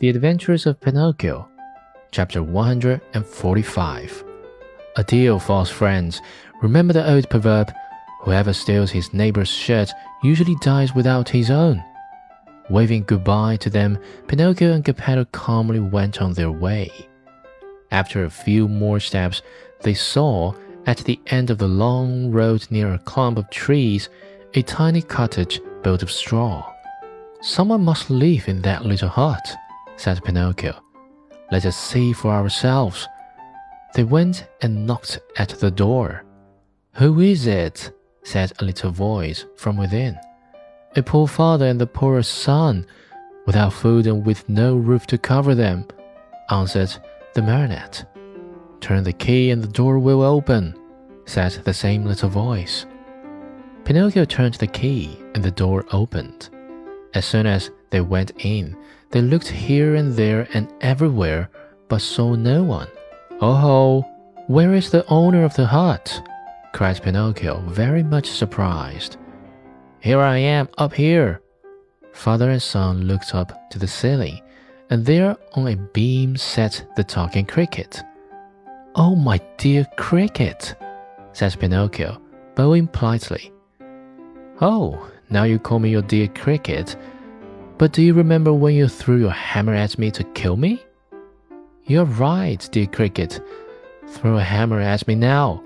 The Adventures of Pinocchio, chapter 145. Adieu, false friends. Remember the old proverb whoever steals his neighbor's shirt usually dies without his own. Waving goodbye to them, Pinocchio and Geppetto calmly went on their way. After a few more steps, they saw, at the end of the long road near a clump of trees, a tiny cottage built of straw. Someone must live in that little hut said Pinocchio. Let us see for ourselves. They went and knocked at the door. Who is it? said a little voice from within. A poor father and a poor son, without food and with no roof to cover them, answered the marionette. Turn the key and the door will open, said the same little voice. Pinocchio turned the key and the door opened. As soon as they went in, they looked here and there and everywhere, but saw no one. Oh ho! Where is the owner of the hut? cried Pinocchio, very much surprised. Here I am, up here. Father and son looked up to the ceiling, and there on a beam sat the talking cricket. Oh, my dear cricket, said Pinocchio, bowing politely. Oh, now you call me your dear cricket, but do you remember when you threw your hammer at me to kill me? You're right, dear Cricket. Throw a hammer at me now,